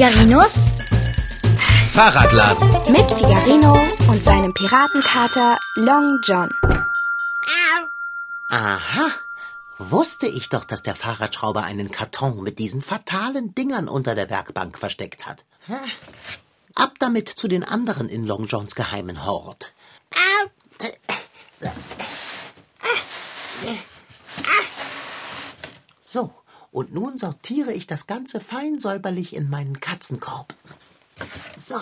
Figarinos Fahrradladen. mit Figarino und seinem Piratenkater Long John. Aha. Wusste ich doch, dass der Fahrradschrauber einen Karton mit diesen fatalen Dingern unter der Werkbank versteckt hat. Ab damit zu den anderen in Long Johns geheimen Hort. So, und nun sortiere ich das Ganze fein säuberlich in meinen Katzenkorb. So,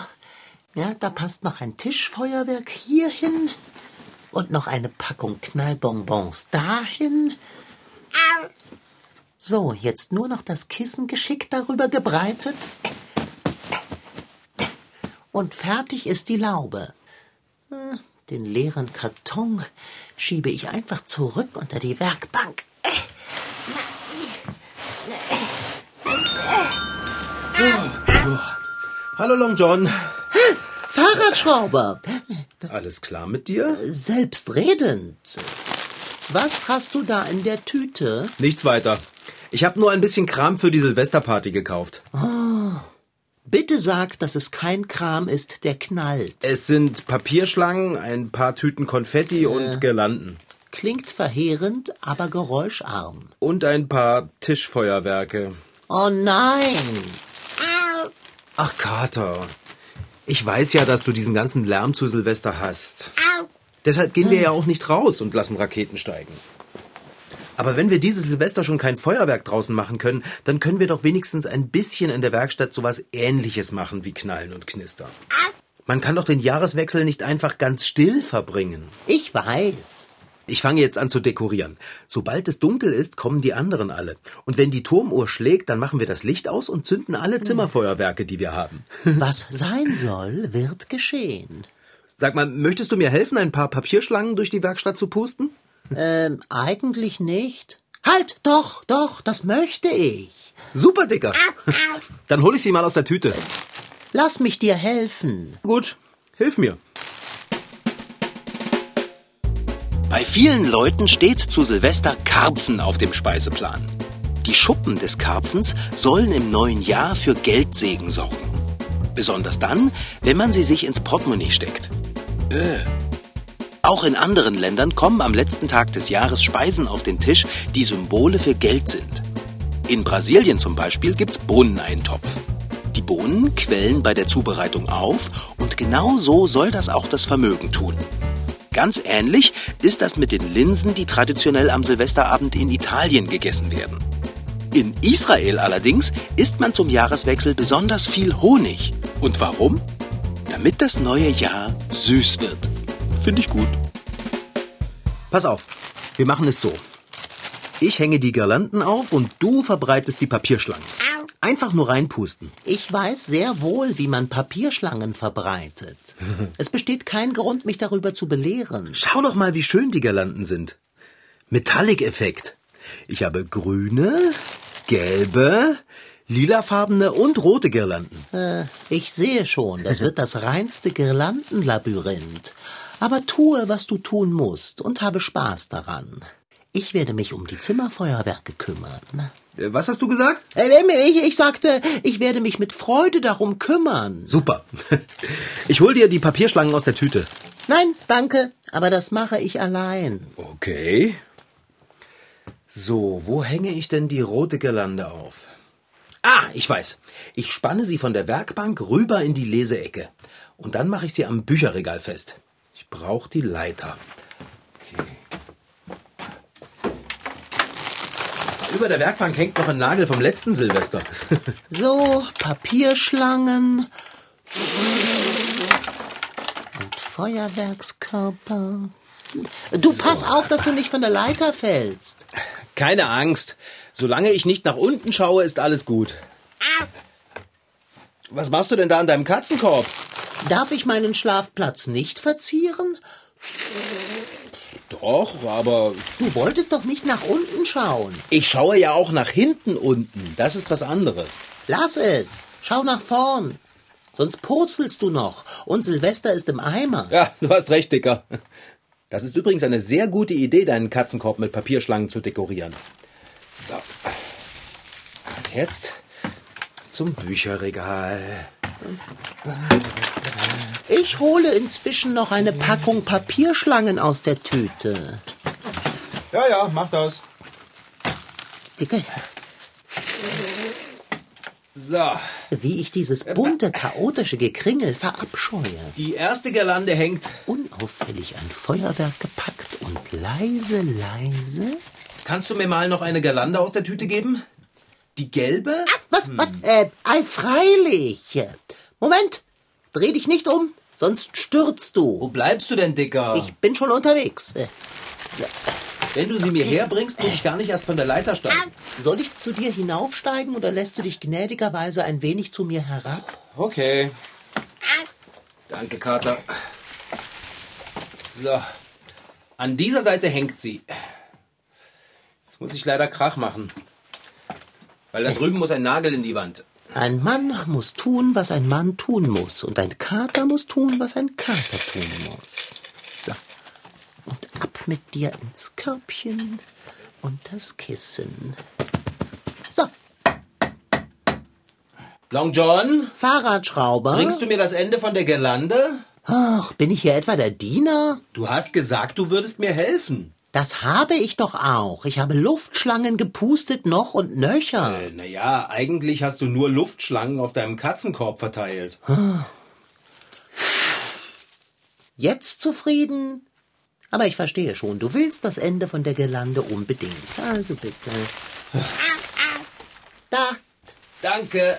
ja, da passt noch ein Tischfeuerwerk hierhin und noch eine Packung Knallbonbons dahin. So, jetzt nur noch das Kissen geschickt darüber gebreitet. Und fertig ist die Laube. Hm, Den leeren Karton schiebe ich einfach zurück unter die Werkbank. Hallo Long John. Fahrradschrauber, Alles klar mit dir? selbstredend. Was hast du da in der Tüte? Nichts weiter. Ich habe nur ein bisschen Kram für die Silvesterparty gekauft. Bitte sag, dass es kein Kram ist, der knallt. Es sind Papierschlangen, ein paar Tüten Konfetti und Girlanden. Klingt verheerend, aber geräuscharm. Und ein paar Tischfeuerwerke. Oh nein! Ach, Kater. Ich weiß ja, dass du diesen ganzen Lärm zu Silvester hast. Deshalb gehen wir ja auch nicht raus und lassen Raketen steigen. Aber wenn wir dieses Silvester schon kein Feuerwerk draußen machen können, dann können wir doch wenigstens ein bisschen in der Werkstatt sowas ähnliches machen wie Knallen und Knistern. Man kann doch den Jahreswechsel nicht einfach ganz still verbringen. Ich weiß. Ich fange jetzt an zu dekorieren. Sobald es dunkel ist, kommen die anderen alle. Und wenn die Turmuhr schlägt, dann machen wir das Licht aus und zünden alle Zimmerfeuerwerke, die wir haben. Was sein soll, wird geschehen. Sag mal, möchtest du mir helfen, ein paar Papierschlangen durch die Werkstatt zu pusten? Ähm, eigentlich nicht. Halt, doch, doch, das möchte ich. Super, Dicker. Dann hol ich sie mal aus der Tüte. Lass mich dir helfen. Gut, hilf mir. Bei vielen Leuten steht zu Silvester Karpfen auf dem Speiseplan. Die Schuppen des Karpfens sollen im neuen Jahr für Geldsegen sorgen. Besonders dann, wenn man sie sich ins Portemonnaie steckt. Äh. Auch in anderen Ländern kommen am letzten Tag des Jahres Speisen auf den Tisch, die Symbole für Geld sind. In Brasilien zum Beispiel gibt's Brunneneintopf. Die Bohnen quellen bei der Zubereitung auf und genau so soll das auch das Vermögen tun. Ganz ähnlich ist das mit den Linsen, die traditionell am Silvesterabend in Italien gegessen werden. In Israel allerdings isst man zum Jahreswechsel besonders viel Honig. Und warum? Damit das neue Jahr süß wird. Finde ich gut. Pass auf, wir machen es so. Ich hänge die Girlanden auf und du verbreitest die Papierschlangen. Einfach nur reinpusten. Ich weiß sehr wohl, wie man Papierschlangen verbreitet. Es besteht kein Grund, mich darüber zu belehren. Schau doch mal, wie schön die Girlanden sind. Metallic-Effekt. Ich habe grüne, gelbe, lilafarbene und rote Girlanden. Äh, ich sehe schon, das wird das reinste Girlandenlabyrinth. Aber tue, was du tun musst und habe Spaß daran. Ich werde mich um die Zimmerfeuerwerke kümmern. Äh, Was hast du gesagt? Äh, Ich, ich sagte, ich werde mich mit Freude darum kümmern. Super. Ich hol dir die Papierschlangen aus der Tüte. Nein, danke, aber das mache ich allein. Okay. So, wo hänge ich denn die rote Girlande auf? Ah, ich weiß. Ich spanne sie von der Werkbank rüber in die Leseecke. Und dann mache ich sie am Bücherregal fest. Ich brauche die Leiter. Über der Werkbank hängt noch ein Nagel vom letzten Silvester. So, Papierschlangen und Feuerwerkskörper. Du pass auf, dass du nicht von der Leiter fällst. Keine Angst. Solange ich nicht nach unten schaue, ist alles gut. Was machst du denn da an deinem Katzenkorb? Darf ich meinen Schlafplatz nicht verzieren? Doch, aber Du wolltest doch nicht nach unten schauen. ich schaue ja auch nach hinten unten. Das ist was anderes. Lass es. Schau nach vorn. Sonst purzelst du noch. Und Silvester ist im Eimer. Ja, du hast recht, Dicker. Das ist übrigens eine sehr gute Idee, deinen Katzenkorb mit Papierschlangen zu dekorieren. So. Und jetzt zum Bücherregal. Ich hole inzwischen noch eine Packung Papierschlangen aus der Tüte. Ja, ja, mach das. Dicke, So, wie ich dieses bunte, chaotische Gekringel verabscheue. die erste Girlande hängt. Unauffällig ein Feuerwerk gepackt und leise, leise. Kannst du mir mal noch eine Girlande aus der Tüte geben? Die gelbe? Was, was? Äh, ei, freilich. Moment, dreh dich nicht um, sonst stürzt Wo du. bleibst du denn, Dicker? Ich bin schon unterwegs. Äh, Wenn du sie mir herbringst, muss ich gar nicht erst von der Leiter steigen. Soll ich zu dir hinaufsteigen oder lässt du dich gnädigerweise ein wenig zu mir herab? Okay. Danke, Kater. So. An dieser Seite hängt sie. Jetzt muss ich leider Krach machen. Weil da drüben muss ein Nagel in die Wand. Ein Mann muss tun, was ein Mann tun muss. Und ein Kater muss tun, was ein Kater tun muss. So. Und ab mit dir ins Körbchen und das Kissen. So, Long John, Fahrradschrauber. bringst du mir das Ende von der Girlande? Ach, bin ich hier etwa der Diener? Du hast gesagt, du würdest mir helfen. Das habe ich doch auch. Ich habe Luftschlangen gepustet noch und nöcher. Äh, naja, eigentlich hast du nur Luftschlangen auf deinem Katzenkorb verteilt. Jetzt zufrieden? Aber ich verstehe schon, du willst das Ende von der Girlande unbedingt. Also bitte. Da. Danke.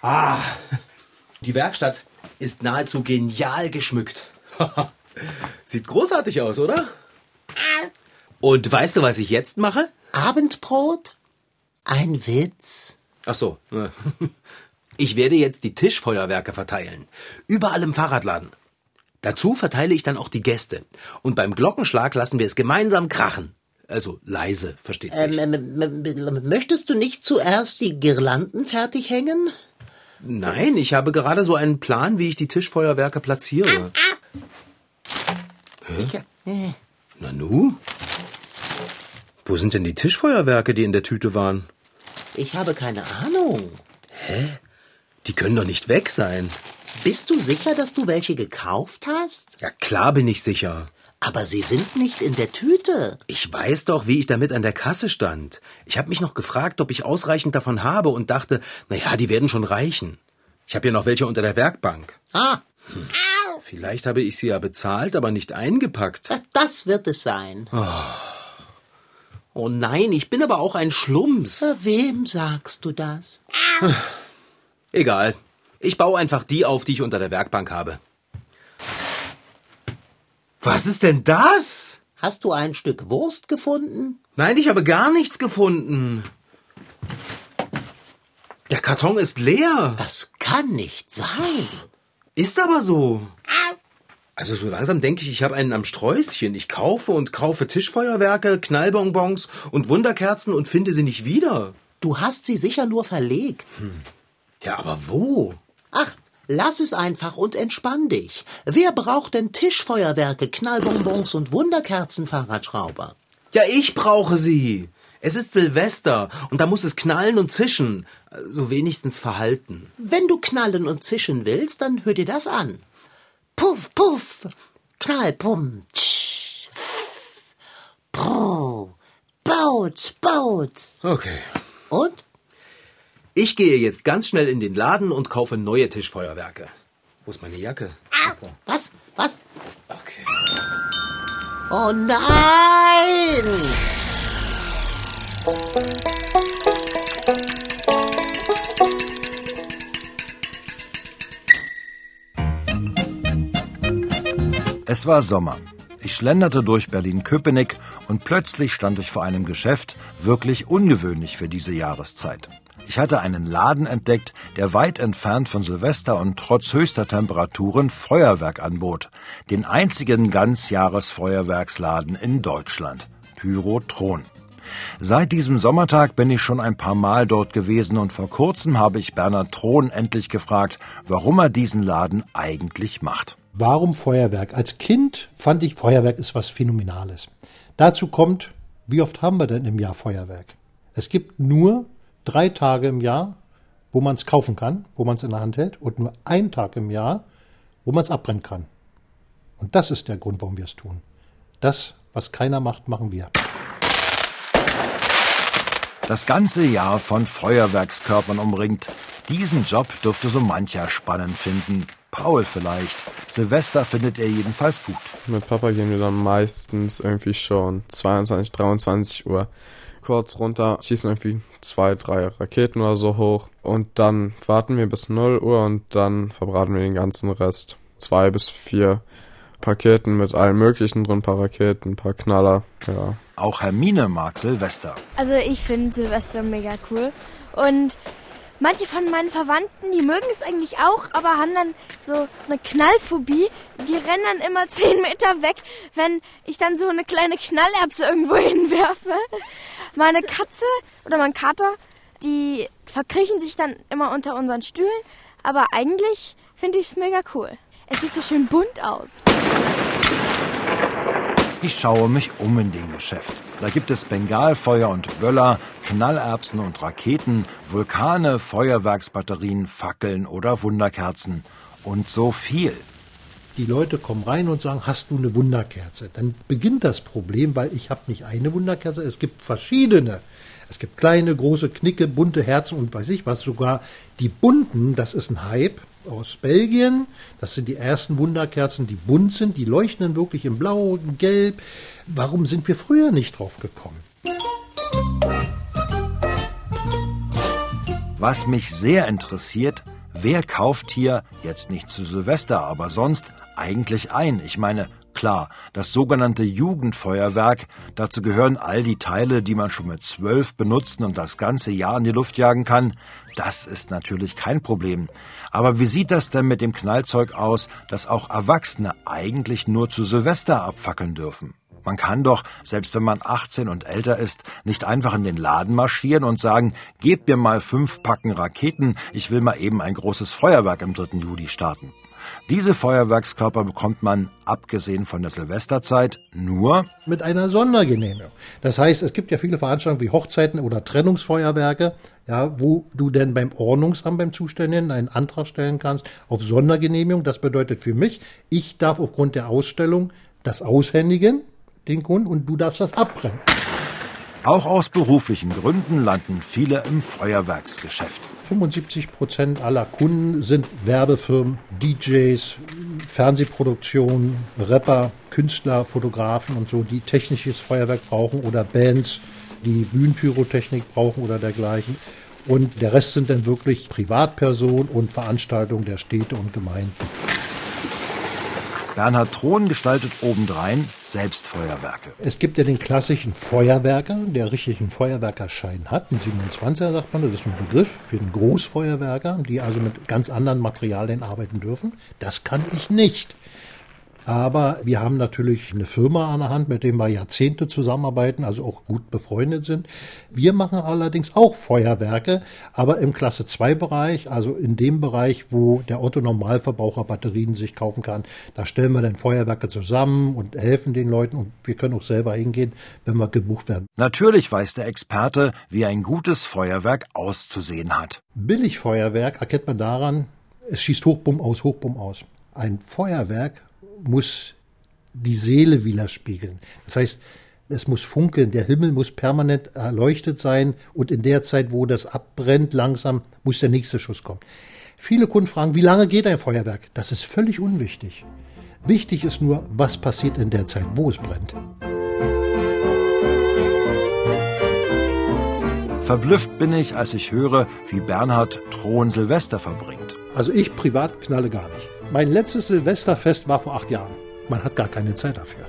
Ah, die Werkstatt ist nahezu genial geschmückt. Sieht großartig aus, oder? Und weißt du, was ich jetzt mache? Abendbrot? Ein Witz. Ach so. Ich werde jetzt die Tischfeuerwerke verteilen. Überall im Fahrradladen. Dazu verteile ich dann auch die Gäste. Und beim Glockenschlag lassen wir es gemeinsam krachen. Also leise, versteht sich. Ähm, ähm, ähm, möchtest du nicht zuerst die Girlanden fertig hängen? Nein, ich habe gerade so einen Plan, wie ich die Tischfeuerwerke platziere. Ja, äh, Nanu? Wo sind denn die Tischfeuerwerke, die in der Tüte waren? ich habe keine Ahnung. Die können doch nicht weg sein. Bist du sicher, dass du welche gekauft hast? Ja, klar bin ich sicher. Aber sie sind nicht in der Tüte. Ich weiß doch, wie ich damit an der Kasse stand. Ich habe mich noch gefragt, ob ich ausreichend davon habe und dachte, na ja, die werden schon reichen. Ich habe ja noch welche unter der Werkbank. Ah, Vielleicht habe ich sie ja bezahlt, aber nicht eingepackt. das wird es sein. Oh nein, ich bin aber auch ein Schlumps. Wem sagst du das? Egal. Ich baue einfach die auf, die ich unter der Werkbank habe. Was ist denn das? Hast du ein Stück Wurst gefunden? Nein, ich habe gar nichts gefunden. Der Karton ist leer. Das kann nicht sein. Ist aber so. Also so langsam denke ich, ich habe einen am Sträußchen. Ich kaufe und kaufe Tischfeuerwerke, Knallbonbons und Wunderkerzen und finde sie nicht wieder. Du hast sie sicher nur verlegt. Ja, aber wo? Ach, lass es einfach und entspann dich. Wer braucht denn Tischfeuerwerke, Knallbonbons und Wunderkerzen, Fahrradschrauber? Ja, ich brauche sie. Es ist Silvester und da muss es knallen und zischen. So wenigstens verhalten. Wenn du knallen und zischen willst, dann hör dir das an. Puff, puff, knall, pum, tsch, pff, pro, baut, baut. Okay. Und? Ich gehe jetzt ganz schnell in den Laden und kaufe neue Tischfeuerwerke. Wo ist meine Jacke? Was? Was? Okay. Oh nein! Es war Sommer. Ich schlenderte durch Berlin-Köpenick und plötzlich stand ich vor einem Geschäft, wirklich ungewöhnlich für diese Jahreszeit. Ich hatte einen Laden entdeckt, der weit entfernt von Silvester und trotz höchster Temperaturen Feuerwerk anbot. Den einzigen Ganzjahresfeuerwerksladen in Deutschland. Pyrotron. Seit diesem Sommertag bin ich schon ein paar Mal dort gewesen und vor kurzem habe ich Bernhard Thron endlich gefragt, warum er diesen Laden eigentlich macht. Warum Feuerwerk? Als Kind fand ich, Feuerwerk ist was Phänomenales. Dazu kommt, wie oft haben wir denn im Jahr Feuerwerk? Es gibt nur drei Tage im Jahr, wo man es kaufen kann, wo man es in der Hand hält, und nur einen Tag im Jahr, wo man es abbrennen kann. Und das ist der Grund, warum wir es tun. Das, was keiner macht, machen wir. Das ganze Jahr von Feuerwerkskörpern umringt. Diesen Job dürfte so mancher spannend finden. Paul vielleicht. Silvester findet er jedenfalls gut. Mit Papa gehen wir dann meistens irgendwie schon 22, 23 Uhr kurz runter, schießen irgendwie zwei, drei Raketen oder so hoch und dann warten wir bis 0 Uhr und dann verbraten wir den ganzen Rest. Zwei bis vier Paketen mit allem Möglichen drin, ein paar Raketen, ein paar Knaller, ja. Auch Hermine mag Silvester. Also ich finde Silvester mega cool und manche von meinen Verwandten, die mögen es eigentlich auch, aber haben dann so eine Knallphobie. Die rennen dann immer zehn Meter weg, wenn ich dann so eine kleine Knallerbse irgendwo hinwerfe. Meine Katze oder mein Kater, die verkriechen sich dann immer unter unseren Stühlen, aber eigentlich finde ich es mega cool. Es sieht so schön bunt aus. Ich schaue mich um in dem Geschäft. Da gibt es Bengalfeuer und Böller, Knallerbsen und Raketen, Vulkane, Feuerwerksbatterien, Fackeln oder Wunderkerzen. Und so viel. Die Leute kommen rein und sagen, hast du eine Wunderkerze? Dann beginnt das Problem, weil ich habe nicht eine Wunderkerze, es gibt verschiedene. Es gibt kleine, große, knicke, bunte Herzen und weiß ich was, sogar die bunten, das ist ein Hype aus Belgien. Das sind die ersten Wunderkerzen, die bunt sind, die leuchten wirklich in Blau, in Gelb. Warum sind wir früher nicht drauf gekommen? Was mich sehr interessiert, wer kauft hier, jetzt nicht zu Silvester, aber sonst, eigentlich ein? Ich meine, klar, das sogenannte Jugendfeuerwerk, dazu gehören all die Teile, die man schon mit zwölf benutzen und das ganze Jahr in die Luft jagen kann. Das ist natürlich kein Problem. Aber wie sieht das denn mit dem Knallzeug aus, das auch Erwachsene eigentlich nur zu Silvester abfackeln dürfen? Man kann doch, selbst wenn man 18 und älter ist, nicht einfach in den Laden marschieren und sagen, gebt mir mal fünf Packen Raketen, ich will mal eben ein großes Feuerwerk am 3. Juli starten. Diese Feuerwerkskörper bekommt man, abgesehen von der Silvesterzeit, nur mit einer Sondergenehmigung. Das heißt, es gibt ja viele Veranstaltungen wie Hochzeiten oder Trennungsfeuerwerke, ja, wo du denn beim Ordnungsamt, beim Zuständigen einen Antrag stellen kannst auf Sondergenehmigung. Das bedeutet für mich, ich darf aufgrund der Ausstellung das aushändigen, den Kunden, und du darfst das abbrennen. Auch aus beruflichen Gründen landen viele im Feuerwerksgeschäft. 75 Prozent aller Kunden sind Werbefirmen, DJs, Fernsehproduktionen, Rapper, Künstler, Fotografen und so, die technisches Feuerwerk brauchen oder Bands, die Bühnenpyrotechnik brauchen oder dergleichen. Und der Rest sind dann wirklich Privatpersonen und Veranstaltungen der Städte und Gemeinden. Bernhard Thron gestaltet obendrein Selbstfeuerwerke. Es gibt ja den klassischen Feuerwerker, der richtig einen Feuerwerkerschein hat. Ein 27er sagt man, das ist ein Begriff für einen Großfeuerwerker, die also mit ganz anderen Materialien arbeiten dürfen. Das kann ich nicht. Aber wir haben natürlich eine Firma an der Hand, mit dem wir Jahrzehnte zusammenarbeiten, also auch gut befreundet sind. Wir machen allerdings auch Feuerwerke, aber im Klasse 2 Bereich, also in dem Bereich, wo der Otto Normalverbraucher Batterien sich kaufen kann. Da stellen wir dann Feuerwerke zusammen und helfen den Leuten und wir können auch selber hingehen, wenn wir gebucht werden. Natürlich weiß der Experte, wie ein gutes Feuerwerk auszusehen hat. Billigfeuerwerk erkennt man daran, es schießt Hochbumm aus, Hochbumm aus. Ein Feuerwerk muss die Seele widerspiegeln. Das heißt, es muss funkeln, der Himmel muss permanent erleuchtet sein und in der Zeit, wo das abbrennt, langsam muss der nächste Schuss kommen. Viele Kunden fragen, wie lange geht ein Feuerwerk? Das ist völlig unwichtig. Wichtig ist nur, was passiert in der Zeit, wo es brennt. Verblüfft bin ich, als ich höre, wie Bernhard Thron Silvester verbringt. Also ich privat knalle gar nicht. Mein letztes Silvesterfest war vor acht Jahren. Man hat gar keine Zeit dafür.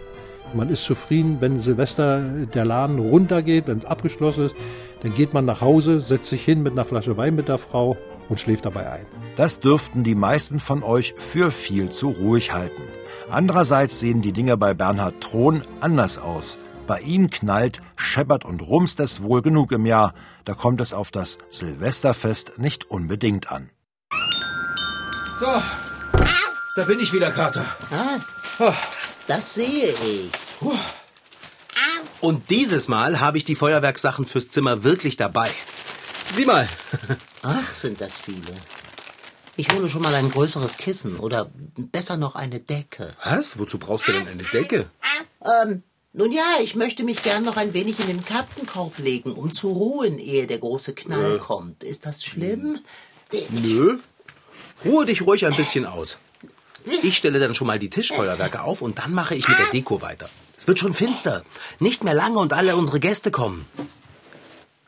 Man ist zufrieden, wenn Silvester der Laden runtergeht, wenn es abgeschlossen ist. Dann geht man nach Hause, setzt sich hin mit einer Flasche Wein mit der Frau und schläft dabei ein. Das dürften die meisten von euch für viel zu ruhig halten. Andererseits sehen die Dinge bei Bernhard Thron anders aus. Bei ihm knallt, scheppert und rumst es wohl genug im Jahr. Da kommt es auf das Silvesterfest nicht unbedingt an. So, da bin ich wieder, Kater. Ah, das sehe ich. Und dieses Mal habe ich die Feuerwerkssachen fürs Zimmer wirklich dabei. Sieh mal. Ach, sind das viele. Ich hole schon mal ein größeres Kissen oder besser noch eine Decke. Was? Wozu brauchst du denn eine Decke? Ähm, nun ja, ich möchte mich gern noch ein wenig in den Katzenkorb legen, um zu ruhen, ehe der große Knall Äh. kommt. Ist das schlimm? Nö. Ruhe dich ruhig ein bisschen aus. Ich stelle dann schon mal die Tischfeuerwerke auf und dann mache ich mit der Deko weiter. Es wird schon finster. Nicht mehr lange und alle unsere Gäste kommen.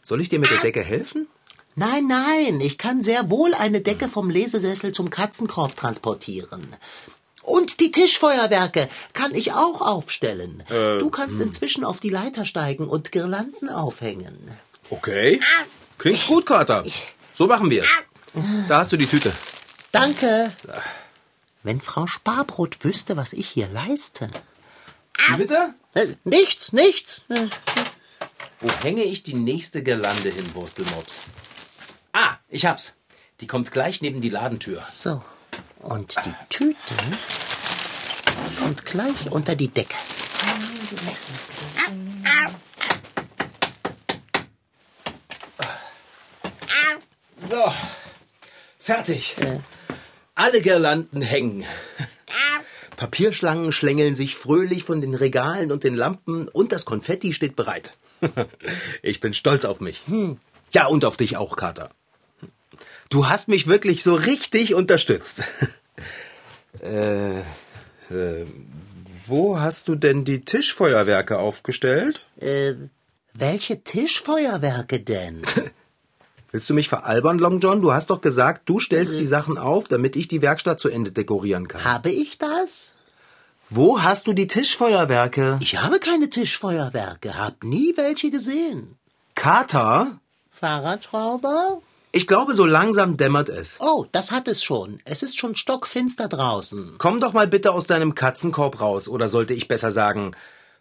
Soll ich dir mit der Decke helfen? Nein, nein, ich kann sehr wohl eine Decke vom Lesesessel zum Katzenkorb transportieren. Und die Tischfeuerwerke kann ich auch aufstellen. Äh, du kannst inzwischen auf die Leiter steigen und Girlanden aufhängen. Okay. Klingt gut, Kater. So machen wir es. Da hast du die Tüte. Danke. Wenn Frau Sparbrot wüsste, was ich hier leiste. Wie bitte? Äh, nichts, nichts. Äh, Wo hänge ich die nächste Girlande hin, Wurstelmops? Ah, ich hab's. Die kommt gleich neben die Ladentür. So. Und die Tüte kommt gleich unter die Decke. So. Fertig. Alle Girlanden hängen. Papierschlangen schlängeln sich fröhlich von den Regalen und den Lampen und das Konfetti steht bereit. Ich bin stolz auf mich. Ja, und auf dich auch, Kater. Du hast mich wirklich so richtig unterstützt. äh, äh, wo hast du denn die Tischfeuerwerke aufgestellt? Äh, welche Tischfeuerwerke denn? Willst du mich veralbern, Long John? Du hast doch gesagt, du stellst die Sachen auf, damit ich die Werkstatt zu Ende dekorieren kann. Habe ich das? Wo hast du die Tischfeuerwerke? Ich habe keine Tischfeuerwerke, hab nie welche gesehen. Kater? Fahrradschrauber? Ich glaube, so langsam dämmert es. Oh, das hat es schon. Es ist schon stockfinster draußen. Komm doch mal bitte aus deinem Katzenkorb raus. Oder sollte ich besser sagen,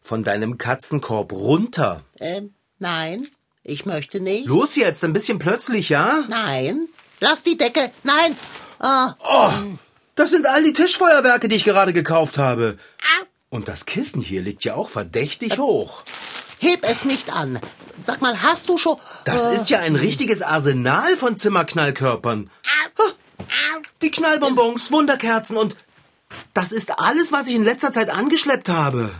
von deinem Katzenkorb runter. Ähm, nein, ich möchte nicht. Los jetzt, ein bisschen plötzlich, ja? Nein, lass die Decke. Nein. Ah, Oh, das sind all die Tischfeuerwerke, die ich gerade gekauft habe. Und das Kissen hier liegt ja auch verdächtig hoch. heb es nicht an. Sag mal, hast du schon... Das äh, ist ja ein richtiges Arsenal von Zimmerknallkörpern. Ah, Die Knallbonbons, Wunderkerzen und das ist alles, was ich in letzter Zeit angeschleppt habe.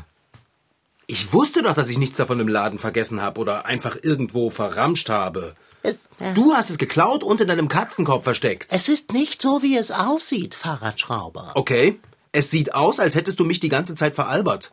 Ich wusste doch, dass ich nichts davon im Laden vergessen habe oder einfach irgendwo verramscht habe. Es, äh, Du hast es geklaut und in deinem Katzenkorb versteckt. es ist nicht so, wie es aussieht, Fahrradschrauber. Okay. Es sieht aus, als hättest du mich die ganze Zeit veralbert.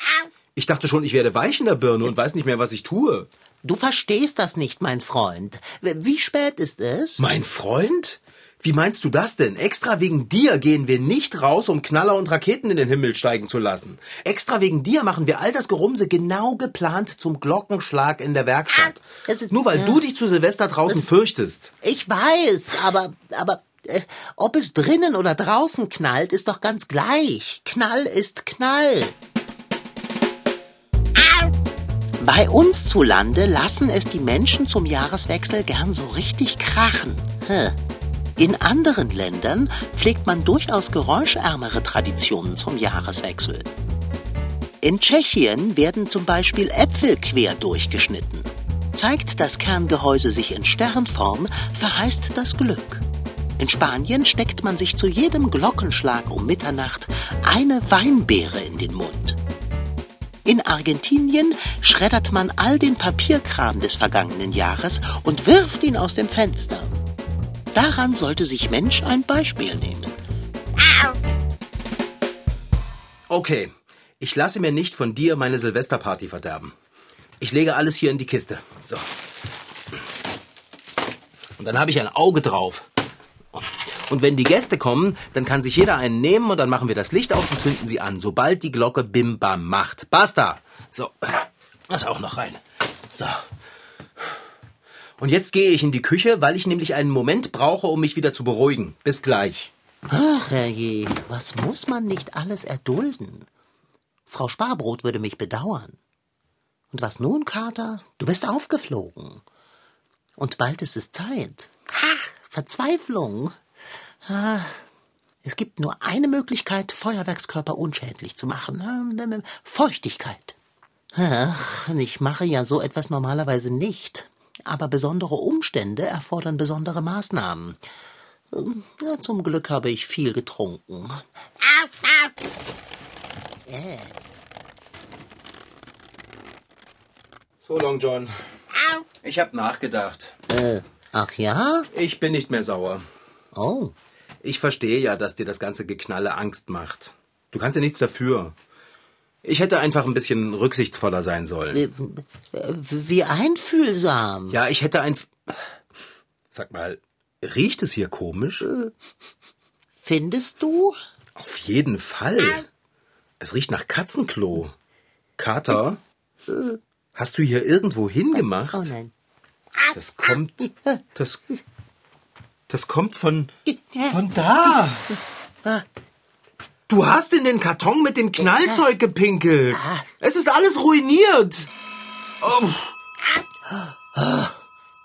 Ich dachte schon, ich werde weich in der Birne und weiß nicht mehr, was ich tue. Du verstehst das nicht, mein Freund. Wie spät ist es? Mein Freund? Wie meinst du das denn? Extra wegen dir gehen wir nicht raus, um Knaller und Raketen in den Himmel steigen zu lassen. Extra wegen dir machen wir all das Gerumse genau geplant zum Glockenschlag in der Werkstatt. Es ist- Nur weil ja. du dich zu Silvester draußen fürchtest. Ich weiß, aber, aber, äh, ob es drinnen oder draußen knallt, ist doch ganz gleich. Knall ist Knall. Bei uns zu Lande lassen es die Menschen zum Jahreswechsel gern so richtig krachen. Hä. In anderen Ländern pflegt man durchaus geräuschärmere Traditionen zum Jahreswechsel. In Tschechien werden zum Beispiel Äpfel quer durchgeschnitten. Zeigt das Kerngehäuse sich in Sternform, verheißt das Glück. In Spanien steckt man sich zu jedem Glockenschlag um Mitternacht eine Weinbeere in den Mund. In Argentinien schreddert man all den Papierkram des vergangenen Jahres und wirft ihn aus dem Fenster. Daran sollte sich Mensch ein Beispiel nehmen. Okay, ich lasse mir nicht von dir meine Silvesterparty verderben. Ich lege alles hier in die Kiste. So. Und dann habe ich ein Auge drauf. Und wenn die Gäste kommen, dann kann sich jeder einen nehmen und dann machen wir das Licht aus und zünden sie an, sobald die Glocke Bim Bam macht. Basta! So, das auch noch rein. So. Und jetzt gehe ich in die Küche, weil ich nämlich einen Moment brauche, um mich wieder zu beruhigen. Bis gleich. Ach, herrje, was muss man nicht alles erdulden? Frau Sparbrot würde mich bedauern. Und was nun, Kater? Du bist aufgeflogen. Und bald ist es Zeit. Ha, Verzweiflung. Ah, es gibt nur eine Möglichkeit, Feuerwerkskörper unschädlich zu machen. Feuchtigkeit. Ach, ich mache ja so etwas normalerweise nicht. Aber besondere Umstände erfordern besondere Maßnahmen. Ähm, Ja, zum Glück habe ich viel getrunken. Äh, So, Long John. Ich hab nachgedacht. äh, ach ja? Ich bin nicht mehr sauer. Oh, Ich verstehe ja, dass dir das ganze Geknalle Angst macht. Du kannst ja nichts dafür. Ich hätte einfach ein bisschen rücksichtsvoller sein sollen. äh, äh, wie einfühlsam. Ja, ich hätte ein... Sag mal, riecht es hier komisch? Findest du? Auf jeden Fall. Es riecht nach Katzenklo. Kater, hast du hier irgendwo hingemacht? Oh nein. Das kommt... Das... Das kommt von... Von da. Du hast in den Karton mit dem Knallzeug gepinkelt. Es ist alles ruiniert. Oh,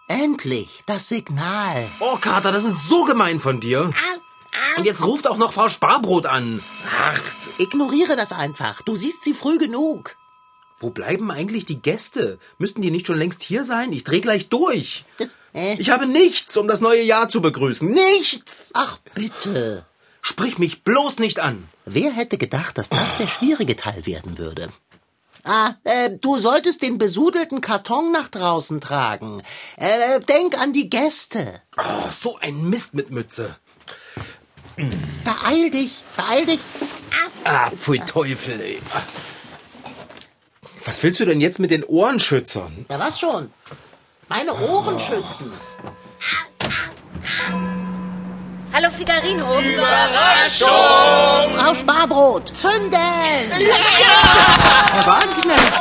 Endlich, das Signal. oh Kater, das ist so gemein von dir. Und jetzt ruft auch noch Frau Sparbrot an. Ach, Ignoriere das einfach. Du siehst sie früh genug. wo bleiben eigentlich die Gäste? Müssten die nicht schon längst hier sein? Ich dreh gleich durch. Äh, Ich habe nichts, um das neue Jahr zu begrüßen. Nichts! ach, bitte. Sprich mich bloß nicht an. Wer hätte gedacht, dass das der schwierige Teil werden würde? Ah, äh, du solltest den besudelten Karton nach draußen tragen. Äh, denk an die Gäste. Oh, so ein Mist mit Mütze. Beeil dich, beeil dich. Ah, pfui Teufel, ey. Was willst du denn jetzt mit den Ohrenschützern? Ja, was schon? Meine Ohren schützen. Hallo Figarino. Frau Sparbrot, zünden! Herr Wagenknecht!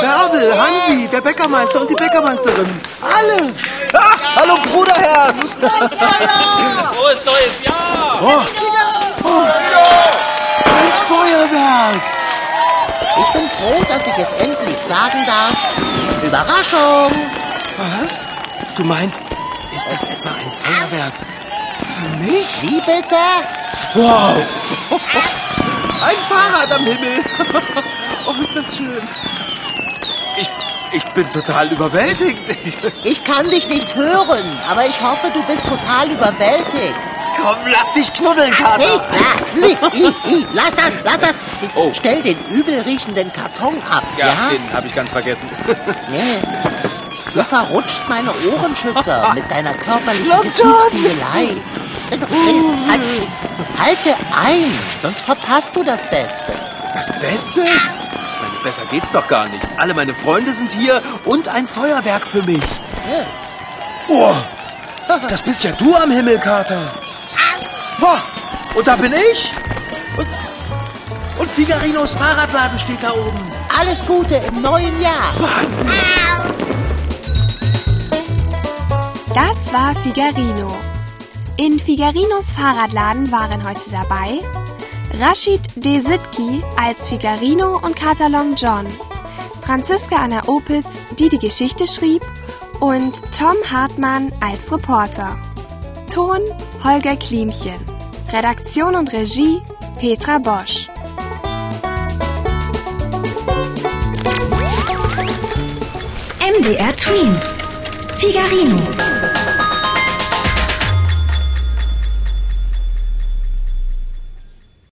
Bärbel, Hansi, der Bäckermeister und die Bäckermeisterin. Alle! Ah, hallo Bruderherz! Frohes neues Jahr! Oh, Ein Feuerwerk! Ich bin froh, dass ich es endlich sagen darf. Überraschung! Was? Du meinst, ist das etwa ein Feuerwerk für mich? Wie bitte? Wow! Ein Fahrrad am Himmel! Oh, ist das schön! Ich, ich bin total überwältigt. Ich, kann dich nicht hören, aber ich hoffe, du bist total überwältigt. komm, lass dich knuddeln, Hey, Kater! ah, i, i, i, lass das, lass das. Oh. Stell den übel riechenden Karton ab, ja? Ja, den habe ich ganz vergessen. Nee. Du verrutscht meine Ohrenschützer mit deiner körperlichen. Gefühlsduelei. Also, äh, halt, halte ein, sonst verpasst du das Beste. Das Beste? Ich meine, besser geht's doch gar nicht. Alle meine Freunde sind hier und ein Feuerwerk für mich. Oh, das bist ja du am Himmel, Kater. Boah, und da bin ich. Und, und Figarinos Fahrradladen steht da oben. Alles Gute im neuen Jahr. Wahnsinn. Das war Figarino. In Figarinos Fahrradladen waren heute dabei Rashid Desitki als Figarino und Katalon John, Franziska Anna Opitz, die die Geschichte schrieb, und Tom Hartmann als Reporter. Ton Holger Klimchen. Redaktion und Regie Petra Bosch. MDR Twins. Figarino.